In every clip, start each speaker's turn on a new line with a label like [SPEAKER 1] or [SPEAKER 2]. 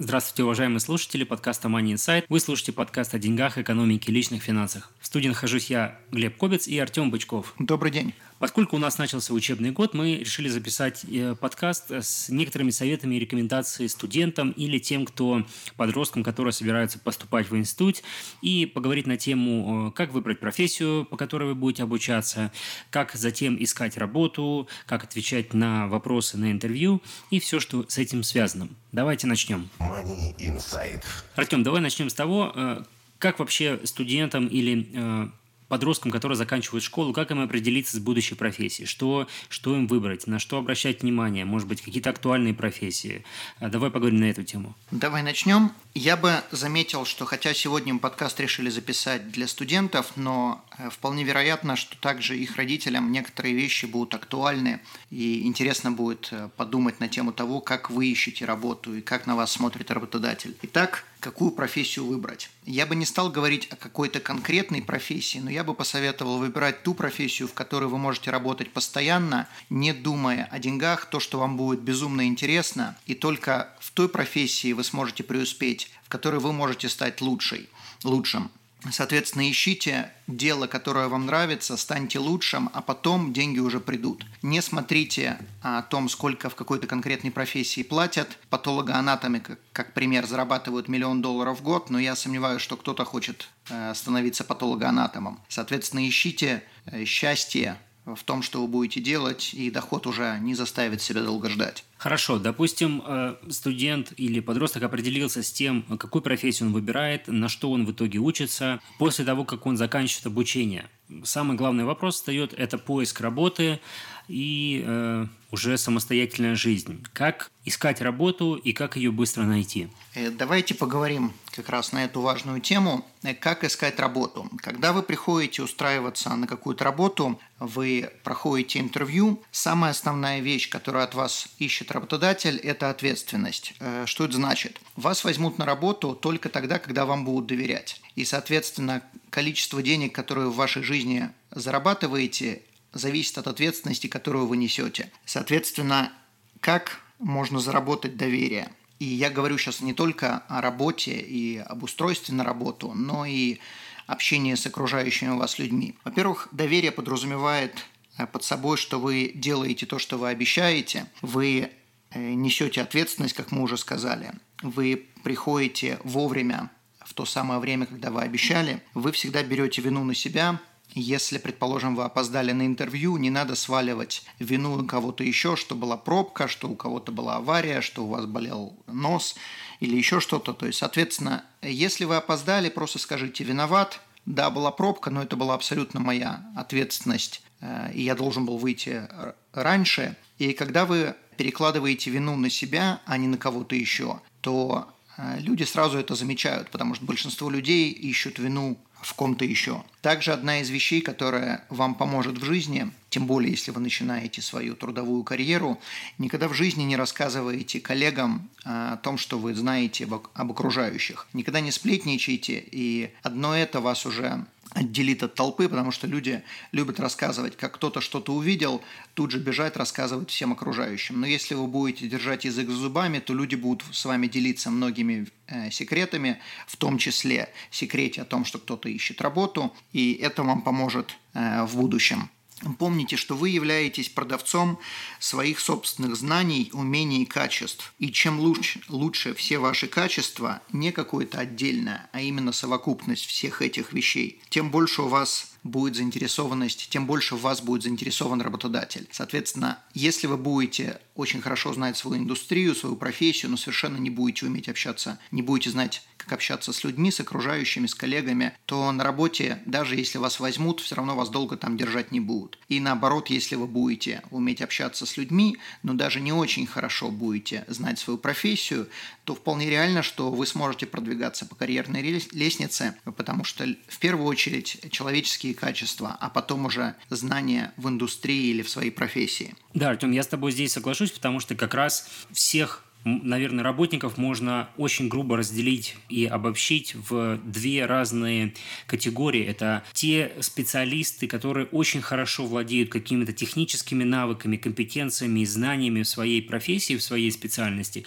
[SPEAKER 1] Здравствуйте, уважаемые слушатели подкаста Money Insight. Вы слушаете подкаст о деньгах, экономике и личных финансах. В студии нахожусь я, Глеб Кобец и Артем Бычков.
[SPEAKER 2] Добрый день.
[SPEAKER 1] Поскольку у нас начался учебный год, мы решили записать э, подкаст с некоторыми советами и рекомендациями студентам или тем, кто подросткам, которые собираются поступать в институт, и поговорить на тему, э, как выбрать профессию, по которой вы будете обучаться, как затем искать работу, как отвечать на вопросы на интервью и все, что с этим связано. Давайте начнем. Money Inside. Артем, давай начнем с того, э, как вообще студентам или подросткам, которые заканчивают школу, как им определиться с будущей профессией, что, что им выбрать, на что обращать внимание, может быть, какие-то актуальные профессии. А, давай поговорим на эту тему.
[SPEAKER 2] Давай начнем. Я бы заметил, что хотя сегодня мы подкаст решили записать для студентов, но э, вполне вероятно, что также их родителям некоторые вещи будут актуальны, и интересно будет э, подумать на тему того, как вы ищете работу и как на вас смотрит работодатель. Итак, какую профессию выбрать. Я бы не стал говорить о какой-то конкретной профессии, но я бы посоветовал выбирать ту профессию, в которой вы можете работать постоянно, не думая о деньгах, то, что вам будет безумно интересно, и только в той профессии вы сможете преуспеть, в которой вы можете стать лучшей, лучшим. Соответственно, ищите дело, которое вам нравится, станьте лучшим, а потом деньги уже придут. Не смотрите о том, сколько в какой-то конкретной профессии платят. Патологоанатомы, как, как пример, зарабатывают миллион долларов в год, но я сомневаюсь, что кто-то хочет э, становиться патологоанатомом. Соответственно, ищите э, счастье в том, что вы будете делать, и доход уже не заставит себя долго ждать.
[SPEAKER 1] Хорошо, допустим, э, студент или подросток определился с тем, какую профессию он выбирает, на что он в итоге учится, после того, как он заканчивает обучение. Самый главный вопрос встает – это поиск работы и э, уже самостоятельная жизнь. Как искать работу и как ее быстро найти?
[SPEAKER 2] Э, давайте поговорим как раз на эту важную тему, э, как искать работу. Когда вы приходите устраиваться на какую-то работу, вы проходите интервью, самая основная вещь, которую от вас ищет работодатель, это ответственность. Э, что это значит? Вас возьмут на работу только тогда, когда вам будут доверять. И, соответственно, количество денег, которые в вашей жизни зарабатываете, зависит от ответственности, которую вы несете. Соответственно, как можно заработать доверие? И я говорю сейчас не только о работе и об устройстве на работу, но и общении с окружающими вас людьми. Во-первых, доверие подразумевает э, под собой, что вы делаете то, что вы обещаете, вы э, несете ответственность, как мы уже сказали, вы приходите вовремя в то самое время, когда вы обещали, вы всегда берете вину на себя, если, предположим, вы опоздали на интервью, не надо сваливать вину на кого-то еще, что была пробка, что у кого-то была авария, что у вас болел нос или еще что-то. То есть, соответственно, если вы опоздали, просто скажите «виноват», да, была пробка, но это была абсолютно моя ответственность, э, и я должен был выйти раньше. И когда вы перекладываете вину на себя, а не на кого-то еще, то э, люди сразу это замечают, потому что большинство людей ищут вину в ком-то еще. Также одна из вещей, которая вам поможет в жизни, тем более если вы начинаете свою трудовую карьеру, никогда в жизни не рассказывайте коллегам а, о том, что вы знаете об, окружающих. Никогда не сплетничайте, и одно это вас уже отделит от толпы, потому что люди любят рассказывать, как кто-то что-то увидел, тут же бежать, рассказывать всем окружающим. Но если вы будете держать язык за зубами, то люди будут с вами делиться многими э, секретами, в том числе секрете о том, что кто-то ищет работу, и это вам поможет э, в будущем. Помните, что вы являетесь продавцом своих собственных знаний, умений и качеств. И чем лучше, лучше все ваши качества, не какое-то отдельное, а именно совокупность всех этих вещей, тем больше у вас будет заинтересованность, тем больше в вас будет заинтересован работодатель. Соответственно, если вы будете очень хорошо знать свою индустрию, свою профессию, но совершенно не будете уметь общаться, не будете знать, как общаться с людьми, с окружающими, с коллегами, то на работе, даже если вас возьмут, все равно вас долго там держать не будут. И наоборот, если вы будете уметь общаться с людьми, но даже не очень хорошо будете знать свою профессию, то вполне реально, что вы сможете продвигаться по карьерной лестнице, потому что в первую очередь человеческие качества, а потом уже знания в индустрии или в своей профессии.
[SPEAKER 1] Да, Артем, я с тобой здесь соглашусь, потому что как раз всех наверное, работников можно очень грубо разделить и обобщить в две разные категории. Это те специалисты, которые очень хорошо владеют какими-то техническими навыками, компетенциями и знаниями в своей профессии, в своей специальности.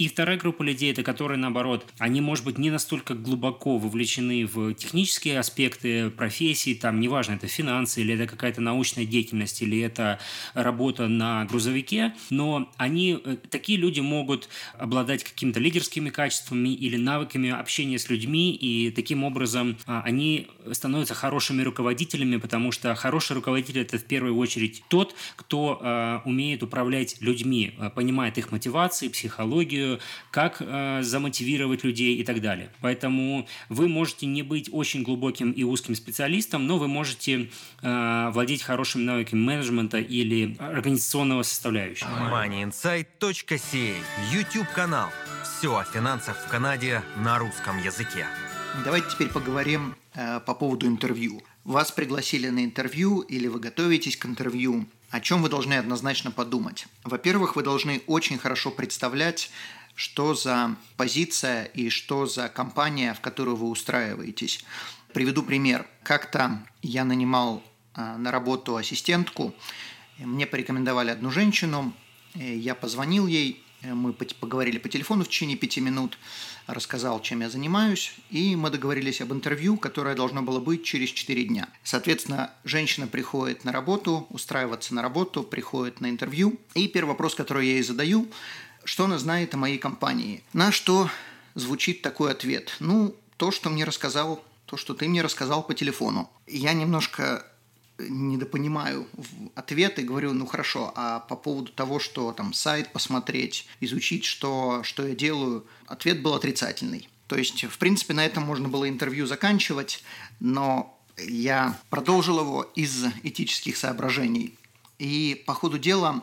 [SPEAKER 1] И вторая группа людей, это которые, наоборот, они, может быть, не настолько глубоко вовлечены в технические аспекты профессии, там, неважно, это финансы, или это какая-то научная деятельность, или это работа на грузовике, но они, э, такие люди могут обладать какими-то лидерскими качествами или навыками общения с людьми, и таким образом а, они становятся хорошими руководителями, потому что хороший руководитель – это в первую очередь тот, кто э, умеет управлять людьми, э, понимает их мотивации, психологию, как э, замотивировать людей и так далее. Поэтому вы можете не быть очень глубоким и узким специалистом, но вы можете э, владеть хорошими навыками менеджмента или организационного составляющего.
[SPEAKER 3] moneyinsight.ca YouTube-канал. Все о финансах в Канаде на русском языке.
[SPEAKER 2] Давайте теперь поговорим э, по поводу интервью. Вас пригласили на интервью или вы готовитесь к интервью. О чем вы должны однозначно подумать? Во-первых, вы должны очень хорошо представлять что за позиция и что за компания, в которую вы устраиваетесь. Приведу пример. Как-то я нанимал а, на работу ассистентку, мне порекомендовали одну женщину, я позвонил ей, мы поговорили по телефону в течение пяти минут, рассказал, чем я занимаюсь, и мы договорились об интервью, которое должно было быть через четыре дня. Соответственно, женщина приходит на работу, устраиваться на работу, приходит на интервью, и первый вопрос, который я ей задаю, что она знает о моей компании. На что звучит такой ответ. Ну, то, что мне рассказал, то, что ты мне рассказал по телефону. Я немножко недопонимаю ответ и говорю, ну хорошо, а по поводу того, что там сайт посмотреть, изучить, что, что я делаю, ответ был отрицательный. То есть, в принципе, на этом можно было интервью заканчивать, но я продолжил его из этических соображений. И по ходу дела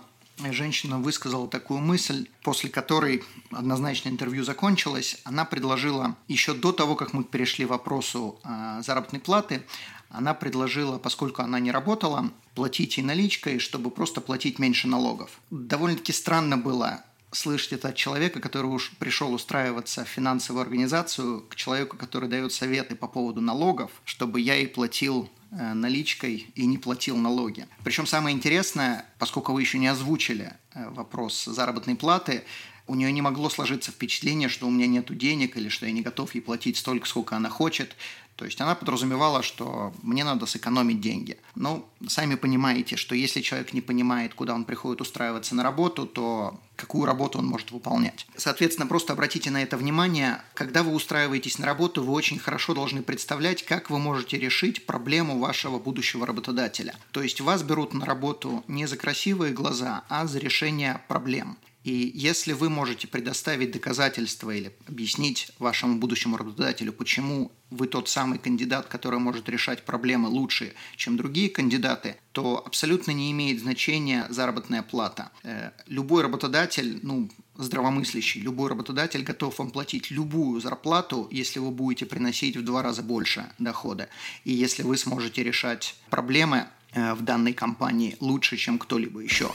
[SPEAKER 2] женщина высказала такую мысль, после которой однозначно интервью закончилось. Она предложила, еще до того, как мы перешли к вопросу э, заработной платы, она предложила, поскольку она не работала, платить ей наличкой, чтобы просто платить меньше налогов. Довольно-таки странно было слышать это от человека, который уж пришел устраиваться в финансовую организацию, к человеку, который дает советы по поводу налогов, чтобы я ей платил наличкой и не платил налоги. Причем самое интересное, поскольку вы еще не озвучили э, вопрос заработной платы, у нее не могло сложиться впечатление, что у меня нет денег или что я не готов ей платить столько, сколько она хочет. То есть она подразумевала, что мне надо сэкономить деньги. Ну, сами понимаете, что если человек не понимает, куда он приходит устраиваться на работу, то какую работу он может выполнять. Соответственно, просто обратите на это внимание. Когда вы устраиваетесь на работу, вы очень хорошо должны представлять, как вы можете решить проблему вашего будущего работодателя. То есть вас берут на работу не за красивые глаза, а за решение проблем. И если вы можете предоставить доказательства или объяснить вашему будущему работодателю, почему вы тот самый кандидат, который может решать проблемы лучше, чем другие кандидаты, то абсолютно не имеет значения заработная плата. Э, любой работодатель, ну, здравомыслящий, любой работодатель готов вам платить любую зарплату, если вы будете приносить в два раза больше дохода. И если вы сможете решать проблемы э, в данной компании лучше, чем кто-либо еще.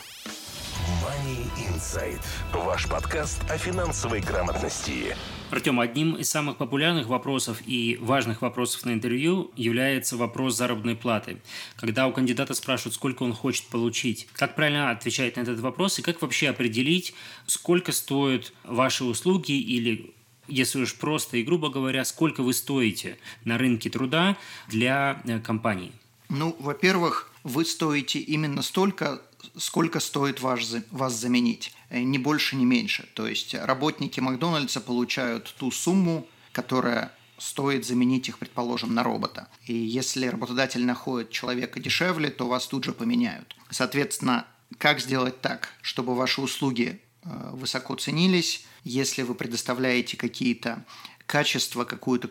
[SPEAKER 4] Money Insight. Ваш подкаст о финансовой грамотности.
[SPEAKER 1] Артем, одним из самых популярных вопросов и важных вопросов на интервью является вопрос заработной платы. Когда у кандидата спрашивают, сколько он хочет получить, как правильно отвечать на этот вопрос и как вообще определить, сколько стоят ваши услуги или если уж просто и грубо говоря, сколько вы стоите на рынке труда для э, компании?
[SPEAKER 2] Ну, во-первых, вы стоите именно столько, сколько стоит ваш, вас заменить. Э, ни больше, ни меньше. То есть работники Макдональдса получают ту сумму, которая стоит заменить их, предположим, на робота. И если работодатель находит человека дешевле, то вас тут же поменяют. Соответственно, как сделать так, чтобы ваши услуги э, высоко ценились, если вы предоставляете какие-то качества, какую-то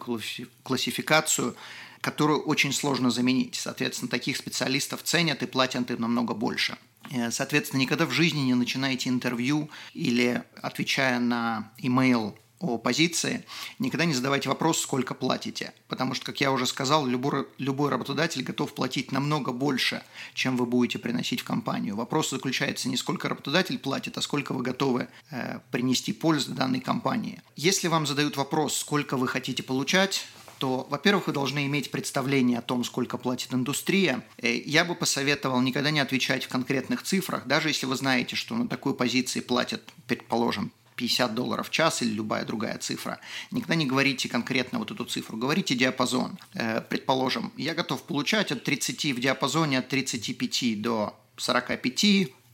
[SPEAKER 2] классификацию, которую очень сложно заменить. Соответственно, таких специалистов ценят и платят им намного больше. Э, соответственно, никогда в жизни не начинаете интервью или отвечая на имейл о позиции, никогда не задавайте вопрос, сколько платите. Потому что, как я уже сказал, любой, любой работодатель готов платить намного больше, чем вы будете приносить в компанию. Вопрос заключается не сколько работодатель платит, а сколько вы готовы э, принести пользу данной компании. Если вам задают вопрос, сколько вы хотите получать, то, во-первых, вы должны иметь представление о том, сколько платит индустрия. Э, я бы посоветовал никогда не отвечать в конкретных цифрах, даже если вы знаете, что на такой позиции платят, предположим, 50 долларов в час или любая другая цифра. Никогда не говорите конкретно вот эту цифру, говорите диапазон. Э, предположим, я готов получать от 30 в диапазоне от 35 до 45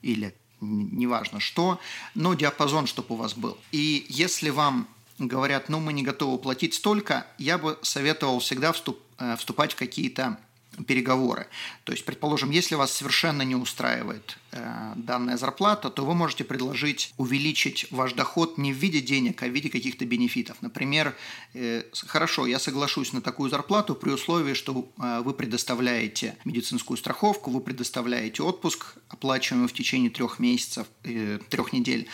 [SPEAKER 2] или неважно что, но диапазон, чтобы у вас был. И если вам говорят, ну мы не готовы платить столько, я бы советовал всегда вступ, э, вступать в какие-то переговоры. То есть, предположим, если вас совершенно не устраивает данная зарплата, то вы можете предложить увеличить ваш доход не в виде денег, а в виде каких-то бенефитов. Например, э, хорошо, я соглашусь на такую зарплату при условии, что э, вы предоставляете медицинскую страховку, вы предоставляете отпуск, оплачиваемый в течение трех месяцев, э, трех недель,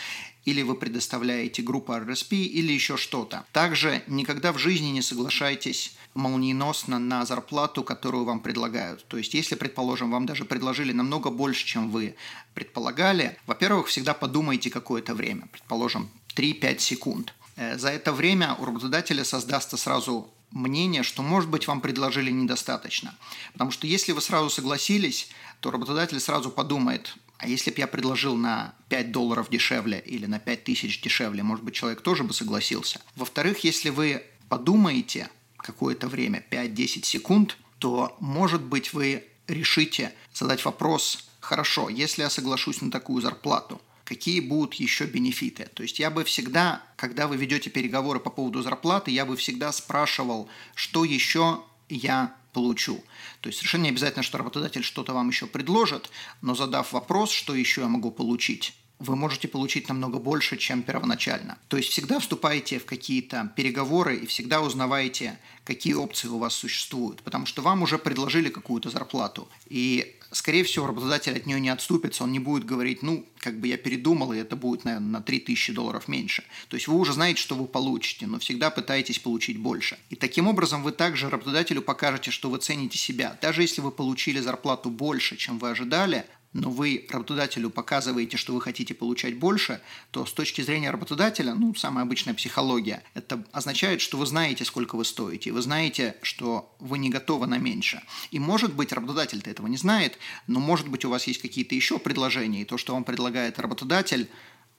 [SPEAKER 2] или вы предоставляете группу RSP, или еще что-то. Также никогда в жизни не соглашайтесь молниеносно на зарплату, которую вам предлагают. То есть, если, предположим, вам даже предложили намного больше, чем вы предполагали, во-первых, всегда подумайте какое-то время, предположим, 3-5 секунд. Э, за это время у работодателя создастся сразу мнение, что, может быть, вам предложили недостаточно. Потому что если вы сразу согласились, то работодатель сразу подумает, а если бы я предложил на 5 долларов дешевле или на 5 тысяч дешевле, может быть, человек тоже бы согласился. Во-вторых, если вы подумаете какое-то время, 5-10 секунд, то, может быть, вы решите задать вопрос, хорошо, если я соглашусь на такую зарплату, какие будут еще бенефиты. То есть я бы всегда, когда вы ведете переговоры по поводу зарплаты, я бы всегда спрашивал, что еще я получу. То есть совершенно не обязательно, что работодатель что-то вам еще предложит, но задав вопрос, что еще я могу получить, вы можете получить намного больше, чем первоначально. То есть всегда вступаете в какие-то переговоры и всегда узнаваете, какие опции у вас существуют, потому что вам уже предложили какую-то зарплату. И, скорее всего, работодатель от нее не отступится, он не будет говорить, ну, как бы я передумал, и это будет, наверное, на 3000 долларов меньше. То есть вы уже знаете, что вы получите, но всегда пытаетесь получить больше. И таким образом вы также работодателю покажете, что вы цените себя. Даже если вы получили зарплату больше, чем вы ожидали, но вы работодателю показываете, что вы хотите получать больше, то с точки зрения работодателя, ну, самая обычная психология, это означает, что вы знаете, сколько вы стоите, вы знаете, что вы не готовы на меньше. И может быть, работодатель-то этого не знает, но может быть, у вас есть какие-то еще предложения, и то, что вам предлагает работодатель,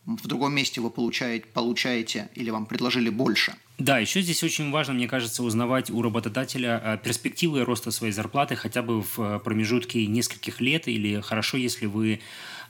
[SPEAKER 2] в другом месте вы получаете, получаете или вам предложили больше.
[SPEAKER 1] Да, еще здесь очень важно, мне кажется, узнавать у работодателя э, перспективы роста своей зарплаты хотя бы в э, промежутке нескольких лет, или хорошо, если вы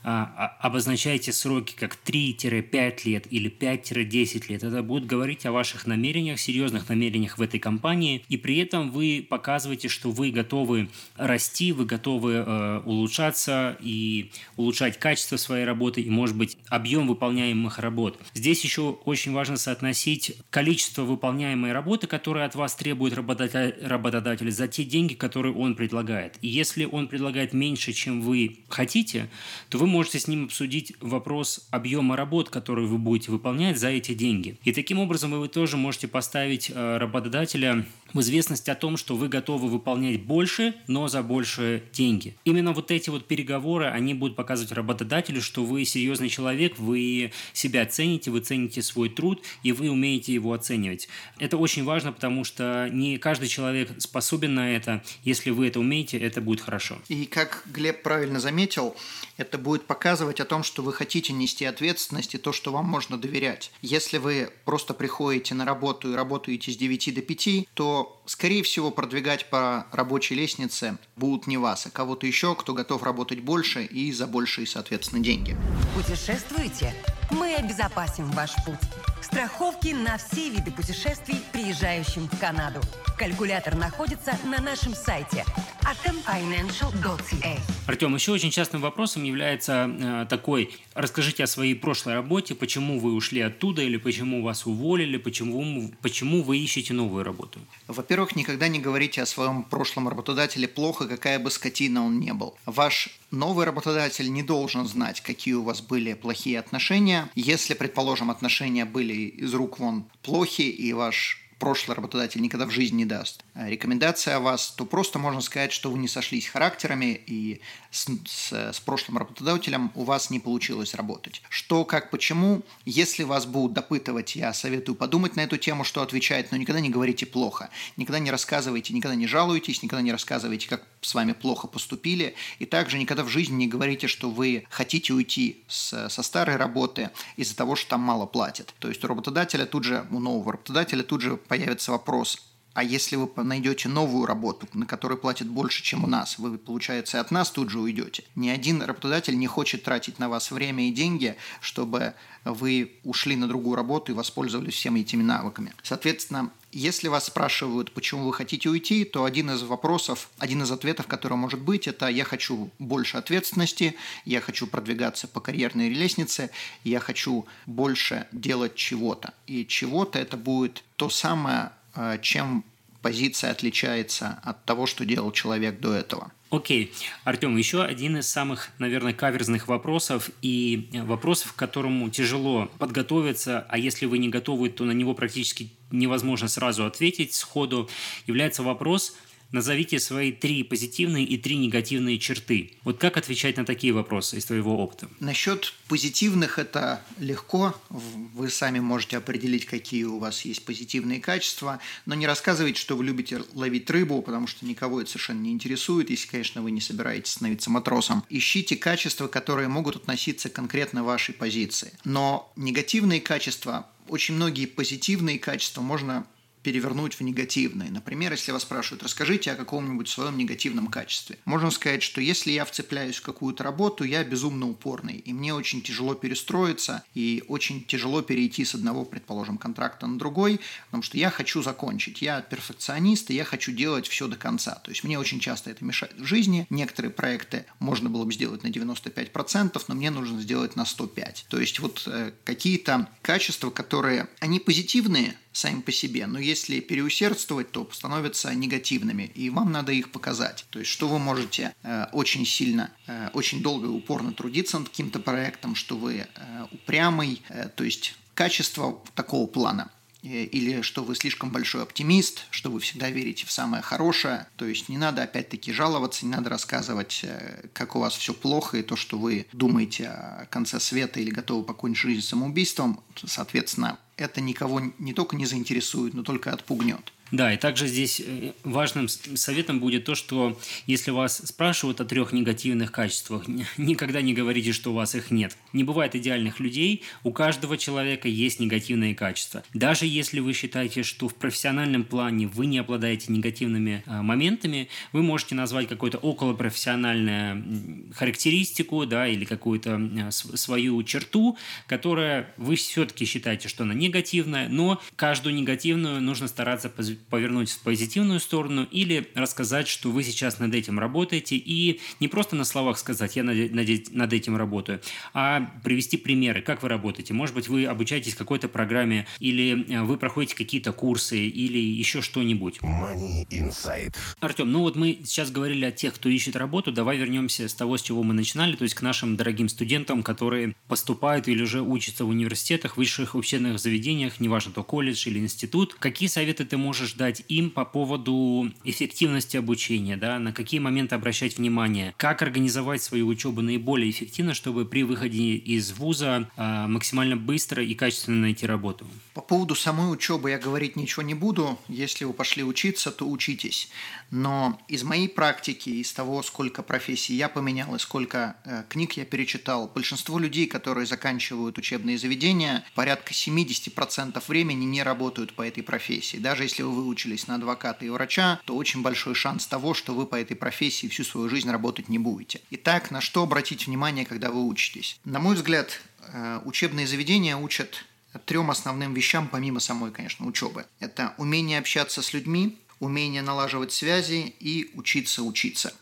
[SPEAKER 1] обозначаете сроки как 3-5 лет или 5-10 лет, это будет говорить о ваших намерениях, серьезных намерениях в этой компании, и при этом вы показываете, что вы готовы расти, вы готовы э, улучшаться и улучшать качество своей работы и, может быть, объем выполняемых работ. Здесь еще очень важно соотносить количество выполняемой работы, которое от вас требует работодатель, работодатель за те деньги, которые он предлагает. И если он предлагает меньше, чем вы хотите, то вы можете с ним обсудить вопрос объема работ, которые вы будете выполнять за эти деньги. И таким образом вы тоже можете поставить э, работодателя в известность о том, что вы готовы выполнять больше, но за большие деньги. Именно вот эти вот переговоры, они будут показывать работодателю, что вы серьезный человек, вы себя цените, вы цените свой труд, и вы умеете его оценивать. Это очень важно, потому что не каждый человек способен на это. Если вы это умеете, это будет хорошо.
[SPEAKER 2] И как Глеб правильно заметил, это будет показывать о том, что вы хотите нести ответственность и то, что вам можно доверять. Если вы просто приходите на работу и работаете с 9 до 5, то, скорее всего, продвигать по рабочей лестнице будут не вас, а кого-то еще, кто готов работать больше и за большие, соответственно, деньги.
[SPEAKER 5] Путешествуете? мы обезопасим ваш путь. Страховки на все виды путешествий, приезжающим в Канаду. Калькулятор находится на нашем сайте atomfinancial.ca.
[SPEAKER 1] Артем, еще очень частым вопросом является э, такой, расскажите о своей прошлой работе, почему вы ушли оттуда или почему вас уволили, почему, почему вы ищете новую работу?
[SPEAKER 2] Во-первых, никогда не говорите о своем прошлом работодателе плохо, какая бы скотина он не был. Ваш новый работодатель не должен знать, какие у вас были плохие отношения. Если, предположим, отношения были из рук вон плохи, и ваш прошлый работодатель никогда в жизни не даст э, рекомендация о вас, то просто можно сказать, что вы не сошлись характерами и с, с, с прошлым работодателем у вас не получилось работать. Что, как, почему, если вас будут допытывать, я советую подумать на эту тему, что отвечать, но никогда не говорите плохо, никогда не рассказывайте, никогда не жалуйтесь, никогда не рассказывайте, как с вами плохо поступили, и также никогда в жизни не говорите, что вы хотите уйти с, со старой работы из-за того, что там мало платят. То есть у работодателя тут же, у нового работодателя тут же появится вопрос, а если вы найдете новую работу, на которой платят больше, чем у нас, вы, получается, от нас тут же уйдете. Ни один работодатель не хочет тратить на вас время и деньги, чтобы вы ушли на другую работу и воспользовались всеми этими навыками. Соответственно, если вас спрашивают, почему вы хотите уйти, то один из вопросов, один из ответов, который может быть, это «я хочу больше ответственности», «я хочу продвигаться по карьерной лестнице», «я хочу больше делать чего-то». И чего-то это будет то самое, чем позиция отличается от того, что делал человек до этого.
[SPEAKER 1] Окей. Артем, еще один из самых, наверное, каверзных вопросов и вопросов, к которому тяжело подготовиться, а если вы не готовы, то на него практически невозможно сразу ответить сходу, является вопрос, Назовите свои три позитивные и три негативные черты. Вот как отвечать на такие вопросы из твоего опыта?
[SPEAKER 2] Насчет позитивных это легко. Вы сами можете определить, какие у вас есть позитивные качества, но не рассказывайте, что вы любите ловить рыбу, потому что никого это совершенно не интересует, если, конечно, вы не собираетесь становиться матросом. Ищите качества, которые могут относиться конкретно вашей позиции. Но негативные качества очень многие позитивные качества можно перевернуть в негативное. Например, если вас спрашивают, расскажите о каком-нибудь своем негативном качестве. Можно сказать, что если я вцепляюсь в какую-то работу, я безумно упорный, и мне очень тяжело перестроиться, и очень тяжело перейти с одного, предположим, контракта на другой, потому что я хочу закончить. Я перфекционист, и я хочу делать все до конца. То есть мне очень часто это мешает в жизни. Некоторые проекты можно было бы сделать на 95%, но мне нужно сделать на 105%. То есть вот э, какие-то качества, которые, они позитивные, сами по себе. Но если переусердствовать, то становятся негативными, и вам надо их показать. То есть, что вы можете э, очень сильно, э, очень долго и упорно трудиться над каким-то проектом, что вы э, упрямый, э, то есть качество такого плана э, или что вы слишком большой оптимист, что вы всегда верите в самое хорошее. То есть не надо опять-таки жаловаться, не надо рассказывать, э, как у вас все плохо, и то, что вы думаете о конце света или готовы покончить жизнь самоубийством. Соответственно, это никого не только не заинтересует, но только отпугнет.
[SPEAKER 1] Да, и также здесь э, важным советом будет то, что если вас спрашивают о трех негативных качествах, никогда не говорите, что у вас их нет. Не бывает идеальных людей, у каждого человека есть негативные качества. Даже если вы считаете, что в профессиональном плане вы не обладаете негативными а, моментами, вы можете назвать какую-то околопрофессиональную характеристику, да, или какую-то а, свою черту, которая вы все-таки считаете, что она негативная, но каждую негативную нужно стараться повернуть в позитивную сторону или рассказать, что вы сейчас над этим работаете и не просто на словах сказать «я над, этим работаю», а привести примеры, как вы работаете. Может быть, вы обучаетесь какой-то программе или э, вы проходите какие-то курсы или еще что-нибудь.
[SPEAKER 4] Money Inside.
[SPEAKER 1] Артем, ну вот мы сейчас говорили о тех, кто ищет работу. Давай вернемся с того, с чего мы начинали, то есть к нашим дорогим студентам, которые поступают или уже учатся в университетах, высших учебных заведениях, неважно, то колледж или институт. Какие советы ты можешь можешь дать им по поводу эффективности обучения, да, на какие моменты обращать внимание, как организовать свою учебу наиболее эффективно, чтобы при выходе из вуза э, максимально быстро и качественно найти работу?
[SPEAKER 2] По поводу самой учебы я говорить ничего не буду. Если вы пошли учиться, то учитесь. Но из моей практики, из того, сколько профессий я поменял и сколько э, книг я перечитал, большинство людей, которые заканчивают учебные заведения, порядка 70% времени не работают по этой профессии. Даже если вы выучились на адвоката и врача, то очень большой шанс того, что вы по этой профессии всю свою жизнь работать не будете. Итак, на что обратить внимание, когда вы учитесь? На мой взгляд, э, учебные заведения учат трем основным вещам, помимо самой, конечно, учебы. Это умение общаться с людьми, умение налаживать связи и учиться учиться.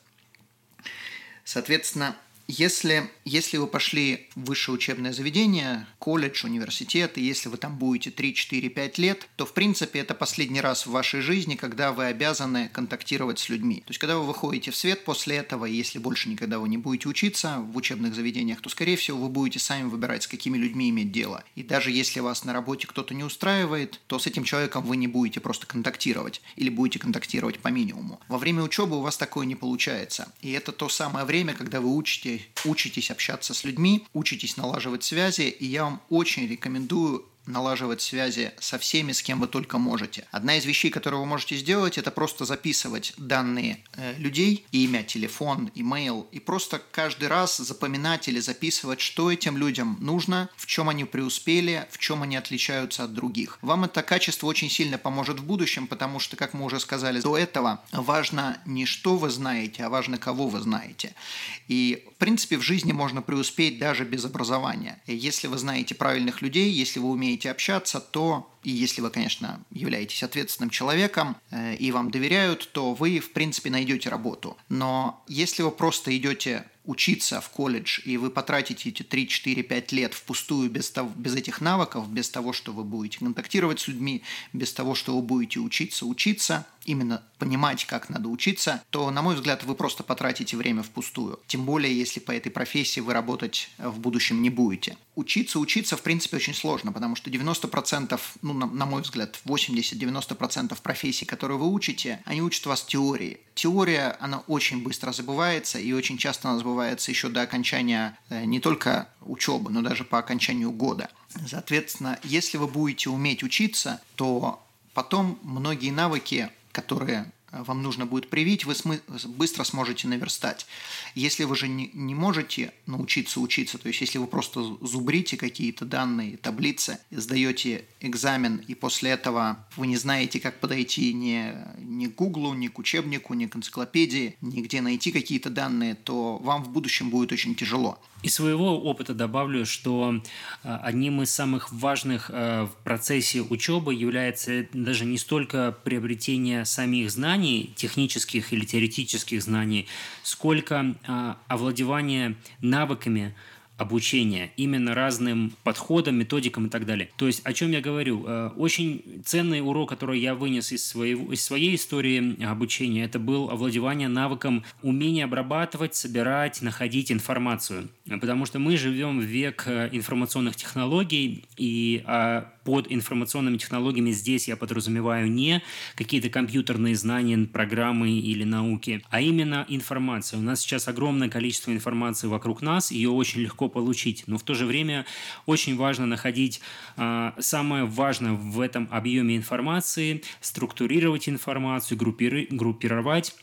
[SPEAKER 2] Соответственно, если, если вы пошли в высшее учебное заведение, колледж, университет, и если вы там будете 3, 4, 5 лет, то, в принципе, это последний раз в вашей жизни, когда вы обязаны контактировать с людьми. То есть, когда вы выходите в свет после этого, и если больше никогда вы не будете учиться в учебных заведениях, то, скорее всего, вы будете сами выбирать, с какими людьми иметь дело. И даже если вас на работе кто-то не устраивает, то с этим человеком вы не будете просто контактировать или будете контактировать по минимуму. Во время учебы у вас такое не получается. И это то самое время, когда вы учите учитесь общаться с людьми, учитесь налаживать связи, и я вам очень рекомендую налаживать связи со всеми, с кем вы только можете. Одна из вещей, которую вы можете сделать, это просто записывать данные э, людей, имя, телефон, имейл, и просто каждый раз запоминать или записывать, что этим людям нужно, в чем они преуспели, в чем они отличаются от других. Вам это качество очень сильно поможет в будущем, потому что, как мы уже сказали до этого, важно не что вы знаете, а важно кого вы знаете. И, в принципе, в жизни можно преуспеть даже без образования. Если вы знаете правильных людей, если вы умеете умеете общаться, то, и если вы, конечно, являетесь ответственным человеком э, и вам доверяют, то вы, в принципе, найдете работу. Но если вы просто идете учиться в колледж, и вы потратите эти 3, 4, 5 лет впустую без, того, без этих навыков, без того, что вы будете контактировать с людьми, без того, что вы будете учиться учиться, именно понимать, как надо учиться, то, на мой взгляд, вы просто потратите время впустую. Тем более, если по этой профессии вы работать в будущем не будете. Учиться учиться, в принципе, очень сложно, потому что 90%, ну, на, на мой взгляд, 80-90% профессий, которые вы учите, они учат вас теории. Теория, она очень быстро забывается, и очень часто она забывается забывается еще до окончания э, не только учебы, но даже по окончанию года. Соответственно, если вы будете уметь учиться, то потом многие навыки, которые вам нужно будет привить, вы быстро сможете наверстать. Если вы же не, можете научиться учиться, то есть если вы просто зубрите какие-то данные, таблицы, сдаете экзамен, и после этого вы не знаете, как подойти ни, ни к Гуглу, ни к учебнику, ни к энциклопедии, нигде найти какие-то данные, то вам в будущем будет очень тяжело.
[SPEAKER 1] Из своего опыта добавлю, что э, одним из самых важных э, в процессе учебы является даже не столько приобретение самих знаний, технических или теоретических знаний, сколько э, овладевание навыками, обучения, именно разным подходам, методикам и так далее. То есть, о чем я говорю? Э, очень ценный урок, который я вынес из, своего, из своей истории обучения, это был овладевание навыком умения обрабатывать, собирать, находить информацию. Потому что мы живем в век э, информационных технологий, и а, под информационными технологиями здесь я подразумеваю не какие-то компьютерные знания, программы или науки, а именно информация. У нас сейчас огромное количество информации вокруг нас, ее очень легко получить, но в то же время очень важно находить а, самое важное в этом объеме информации, структурировать информацию, группировать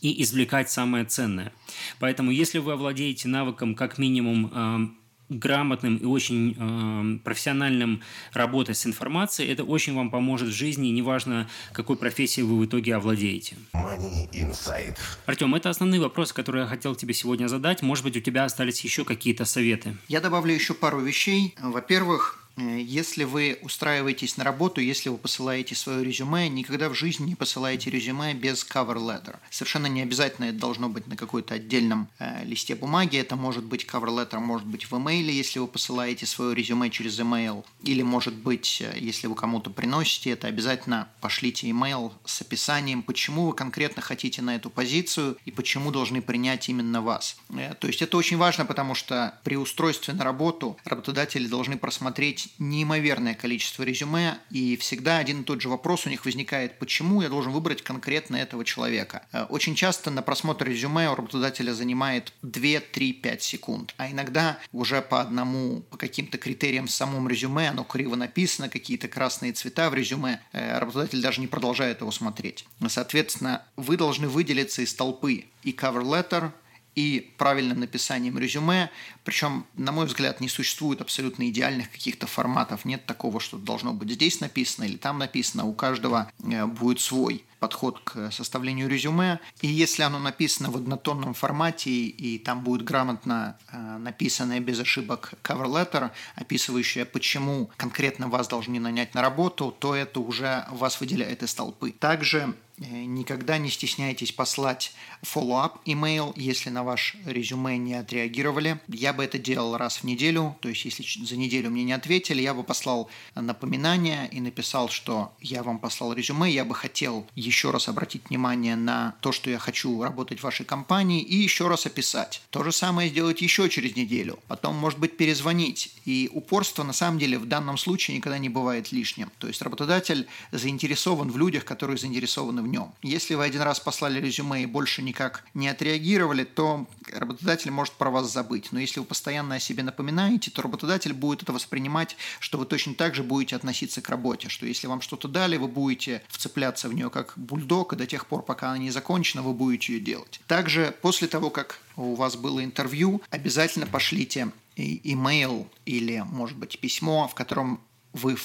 [SPEAKER 1] и извлекать самое ценное. Поэтому, если вы овладеете навыком как минимум грамотным и очень э, профессиональным работой с информацией, это очень вам поможет в жизни, неважно, какой профессией вы в итоге овладеете. Money. Артем, это основные вопросы, которые я хотел тебе сегодня задать. Может быть, у тебя остались еще какие-то советы?
[SPEAKER 2] Я добавлю еще пару вещей. Во-первых, если вы устраиваетесь на работу, если вы посылаете свое резюме, никогда в жизни не посылаете резюме без cover letter. Совершенно не обязательно это должно быть на какой-то отдельном э, листе бумаги. Это может быть cover letter, может быть в email, если вы посылаете свое резюме через email. Или может быть, э, если вы кому-то приносите это, обязательно пошлите email с описанием, почему вы конкретно хотите на эту позицию и почему должны принять именно вас. Э, то есть это очень важно, потому что при устройстве на работу работодатели должны просмотреть неимоверное количество резюме, и всегда один и тот же вопрос у них возникает, почему я должен выбрать конкретно этого человека. Э, очень часто на просмотр резюме у работодателя занимает 2, 3, 5 секунд, а иногда уже по одному, по каким-то критериям в самом резюме, оно криво написано, какие-то красные цвета в резюме, э, работодатель даже не продолжает его смотреть. Соответственно, вы должны выделиться из толпы и cover letter – и правильным написанием резюме. Причем, на мой взгляд, не существует абсолютно идеальных каких-то форматов. Нет такого, что должно быть здесь написано или там написано. У каждого э, будет свой. Подход к составлению резюме. И если оно написано в однотонном формате, и там будет грамотно э, написанное без ошибок cover letter, описывающее, почему конкретно вас должны нанять на работу, то это уже вас выделяет из толпы. Также Э, никогда не стесняйтесь послать follow-up email, если на ваш резюме не отреагировали. Я бы это делал раз в неделю, то есть если за неделю мне не ответили, я бы послал напоминание и написал, что я вам послал резюме, я бы хотел еще раз обратить внимание на то, что я хочу работать в вашей компании и еще раз описать. То же самое сделать еще через неделю, потом, может быть, перезвонить. И упорство на самом деле в данном случае никогда не бывает лишним. То есть работодатель заинтересован в людях, которые заинтересованы в нем. Если вы один раз послали резюме и больше никак не отреагировали, то работодатель может про вас забыть. Но если вы постоянно о себе напоминаете, то работодатель будет это воспринимать, что вы точно так же будете относиться к работе, что если вам что-то дали, вы будете вцепляться в нее как бульдог, и до тех пор, пока она не закончена, вы будете ее делать. Также после того, как у вас было интервью, обязательно пошлите имейл или, может быть, письмо, в котором вы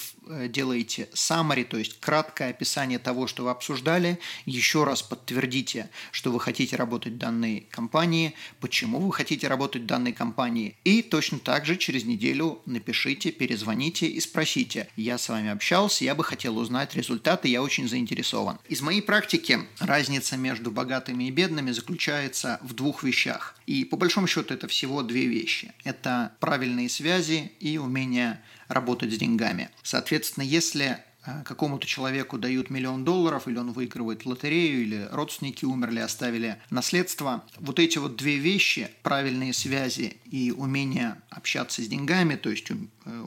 [SPEAKER 2] делаете summary, то есть краткое описание того, что вы обсуждали, еще раз подтвердите, что вы хотите работать в данной компании, почему вы хотите работать в данной компании, и точно так же через неделю напишите, перезвоните и спросите, я с вами общался, я бы хотел узнать результаты, я очень заинтересован. Из моей практики разница между богатыми и бедными заключается в двух вещах. И по большому счету это всего две вещи. Это правильные связи и умение работать с деньгами. Соответственно, если э, какому-то человеку дают миллион долларов, или он выигрывает лотерею, или родственники умерли, оставили наследство. Вот эти вот две вещи, правильные связи и умение общаться с деньгами, то есть э,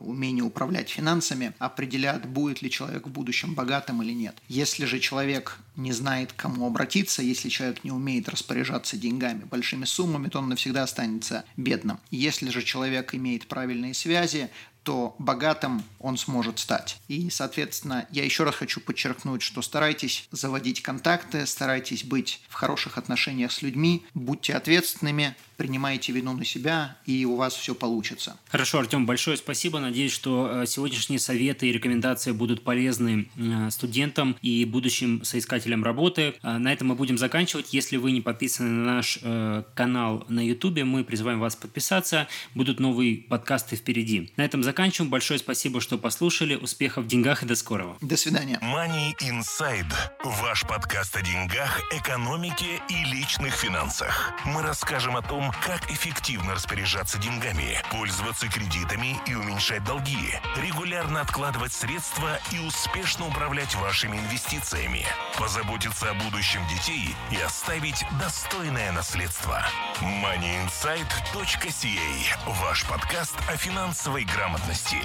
[SPEAKER 2] умение управлять финансами, определят, будет ли человек в будущем богатым или нет. Если же человек не знает, к кому обратиться, если человек не умеет распоряжаться деньгами, большими суммами, то он навсегда останется бедным. Если же человек имеет правильные связи, то богатым он сможет стать. И, соответственно, я еще раз хочу подчеркнуть, что старайтесь заводить контакты, старайтесь быть в хороших отношениях с людьми, будьте ответственными, принимайте вину на себя, и у вас все получится.
[SPEAKER 1] Хорошо, Артем, большое спасибо. Надеюсь, что э, сегодняшние советы и рекомендации будут полезны э, студентам и будущим соискателям работы. Э, на этом мы будем заканчивать. Если вы не подписаны на наш канал на YouTube, мы призываем вас подписаться. Будут новые подкасты впереди. На этом заканчиваем. Большое спасибо, что послушали. Успехов в деньгах и до скорого.
[SPEAKER 2] До свидания.
[SPEAKER 4] Money Inside. Ваш подкаст о деньгах, экономике и личных финансах. Мы расскажем о как эффективно распоряжаться деньгами, пользоваться кредитами и уменьшать долги, регулярно откладывать средства и успешно управлять вашими инвестициями, позаботиться о будущем детей и оставить достойное наследство. moneyinsight.ca – ваш подкаст о финансовой грамотности.